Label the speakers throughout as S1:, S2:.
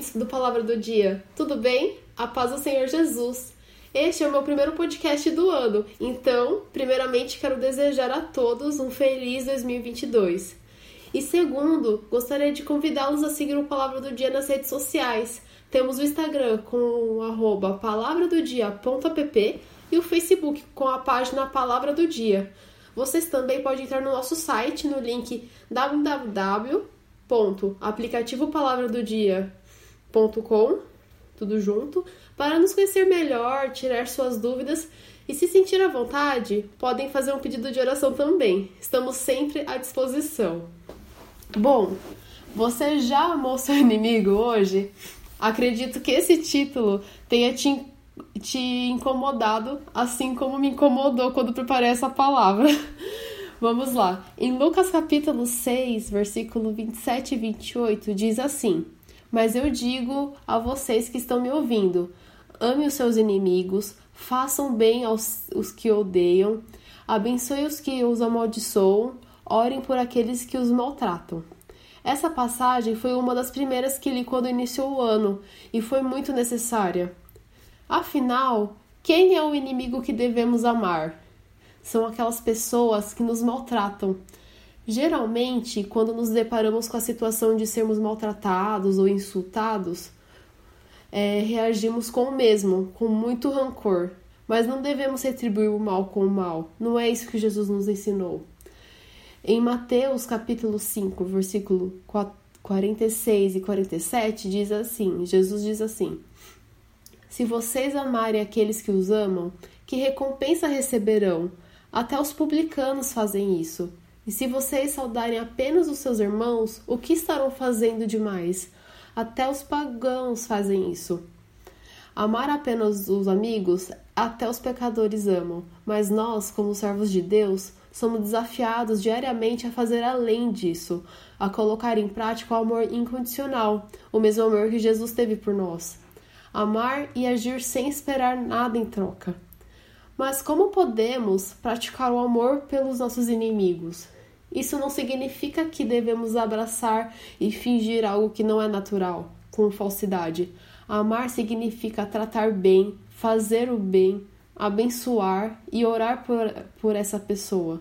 S1: Ouvintes do Palavra do Dia, tudo bem? A paz do Senhor Jesus. Este é o meu primeiro podcast do ano, então, primeiramente, quero desejar a todos um feliz 2022. E segundo, gostaria de convidá-los a seguir o Palavra do Dia nas redes sociais. Temos o Instagram com o palavradodia.app e o Facebook com a página Palavra do Dia. Vocês também podem entrar no nosso site no link www.aplicativopalavradodia.com, tudo junto, para nos conhecer melhor, tirar suas dúvidas e se sentir à vontade, podem fazer um pedido de oração também. Estamos sempre à disposição. Bom, você já amou seu inimigo hoje? Acredito que esse título tenha te, te incomodado, assim como me incomodou quando preparei essa palavra. Vamos lá. Em Lucas capítulo 6, versículo 27 e 28, diz assim: Mas eu digo a vocês que estão me ouvindo: ame os seus inimigos, façam bem aos os que odeiam, abençoe os que os amaldiçoam, orem por aqueles que os maltratam. Essa passagem foi uma das primeiras que li quando iniciou o ano e foi muito necessária. Afinal, quem é o inimigo que devemos amar? São aquelas pessoas que nos maltratam. Geralmente, quando nos deparamos com a situação de sermos maltratados ou insultados, é, reagimos com o mesmo, com muito rancor. Mas não devemos retribuir o mal com o mal. Não é isso que Jesus nos ensinou. Em Mateus capítulo 5, versículo 46 e 47, diz assim: Jesus diz assim: Se vocês amarem aqueles que os amam, que recompensa receberão? Até os publicanos fazem isso. E se vocês saudarem apenas os seus irmãos, o que estarão fazendo demais? Até os pagãos fazem isso. Amar apenas os amigos, até os pecadores amam, mas nós, como servos de Deus, somos desafiados diariamente a fazer além disso, a colocar em prática o amor incondicional, o mesmo amor que Jesus teve por nós. Amar e agir sem esperar nada em troca. Mas como podemos praticar o amor pelos nossos inimigos? Isso não significa que devemos abraçar e fingir algo que não é natural, com falsidade. Amar significa tratar bem, fazer o bem, abençoar e orar por, por essa pessoa.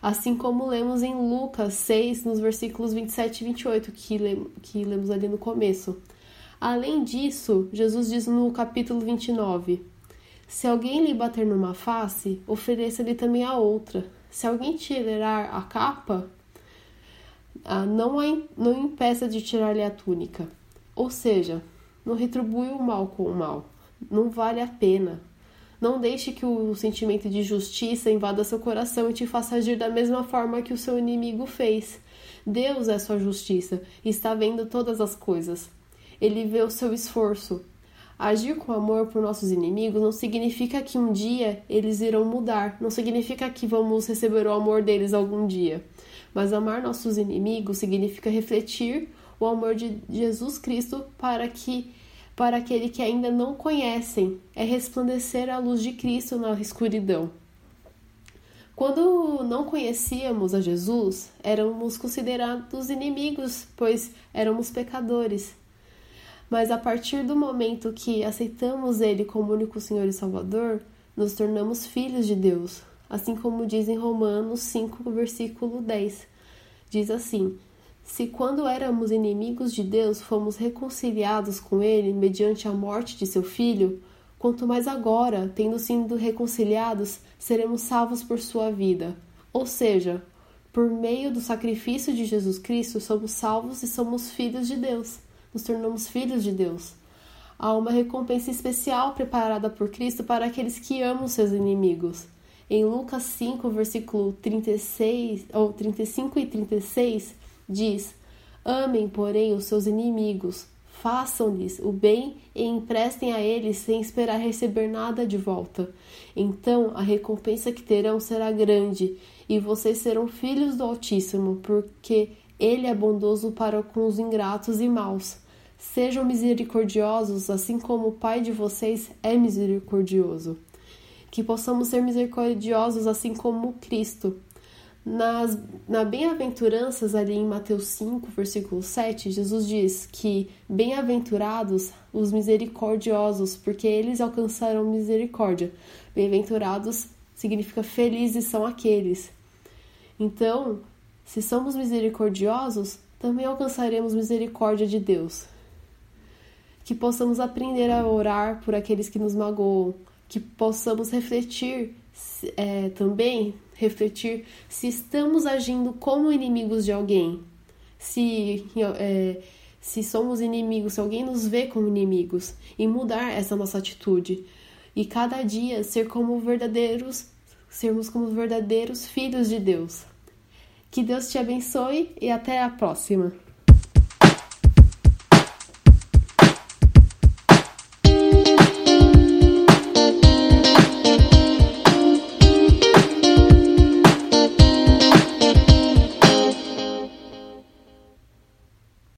S1: Assim como lemos em Lucas 6, nos versículos 27 e 28, que, le, que lemos ali no começo. Além disso, Jesus diz no capítulo 29: Se alguém lhe bater numa face, ofereça-lhe também a outra. Se alguém tirar a capa, ah, não, não impeça de tirar-lhe a túnica. Ou seja, não retribui o mal com o mal. Não vale a pena. Não deixe que o sentimento de justiça invada seu coração e te faça agir da mesma forma que o seu inimigo fez. Deus é sua justiça e está vendo todas as coisas. Ele vê o seu esforço. Agir com amor por nossos inimigos não significa que um dia eles irão mudar, não significa que vamos receber o amor deles algum dia. Mas amar nossos inimigos significa refletir o amor de Jesus Cristo para que para aquele que ainda não conhecem, é resplandecer a luz de Cristo na escuridão. Quando não conhecíamos a Jesus, éramos considerados inimigos, pois éramos pecadores. Mas a partir do momento que aceitamos Ele como único Senhor e Salvador, nos tornamos filhos de Deus, assim como diz em Romanos 5, versículo 10. Diz assim: se quando éramos inimigos de Deus fomos reconciliados com Ele mediante a morte de seu Filho, quanto mais agora, tendo sido reconciliados, seremos salvos por sua vida. Ou seja, por meio do sacrifício de Jesus Cristo, somos salvos e somos filhos de Deus. Nos tornamos filhos de Deus. Há uma recompensa especial preparada por Cristo para aqueles que amam seus inimigos. Em Lucas 5, versículo 36 ou 35 e 36, Diz: Amem, porém, os seus inimigos, façam-lhes o bem e emprestem a eles sem esperar receber nada de volta. Então a recompensa que terão será grande, e vocês serão filhos do Altíssimo, porque ele é bondoso para com os ingratos e maus. Sejam misericordiosos, assim como o Pai de vocês é misericordioso. Que possamos ser misericordiosos, assim como Cristo Nas, na Bem-aventuranças, ali em Mateus 5, versículo 7, Jesus diz que bem-aventurados os misericordiosos, porque eles alcançarão misericórdia. Bem-aventurados significa felizes são aqueles. Então, se somos misericordiosos, também alcançaremos misericórdia de Deus. Que possamos aprender a orar por aqueles que nos magoam, que possamos refletir é, também refletir se estamos agindo como inimigos de alguém, se, é, se somos inimigos, se alguém nos vê como inimigos, e mudar essa nossa atitude. E cada dia ser como verdadeiros, sermos como verdadeiros filhos de Deus. Que Deus te abençoe e até a próxima.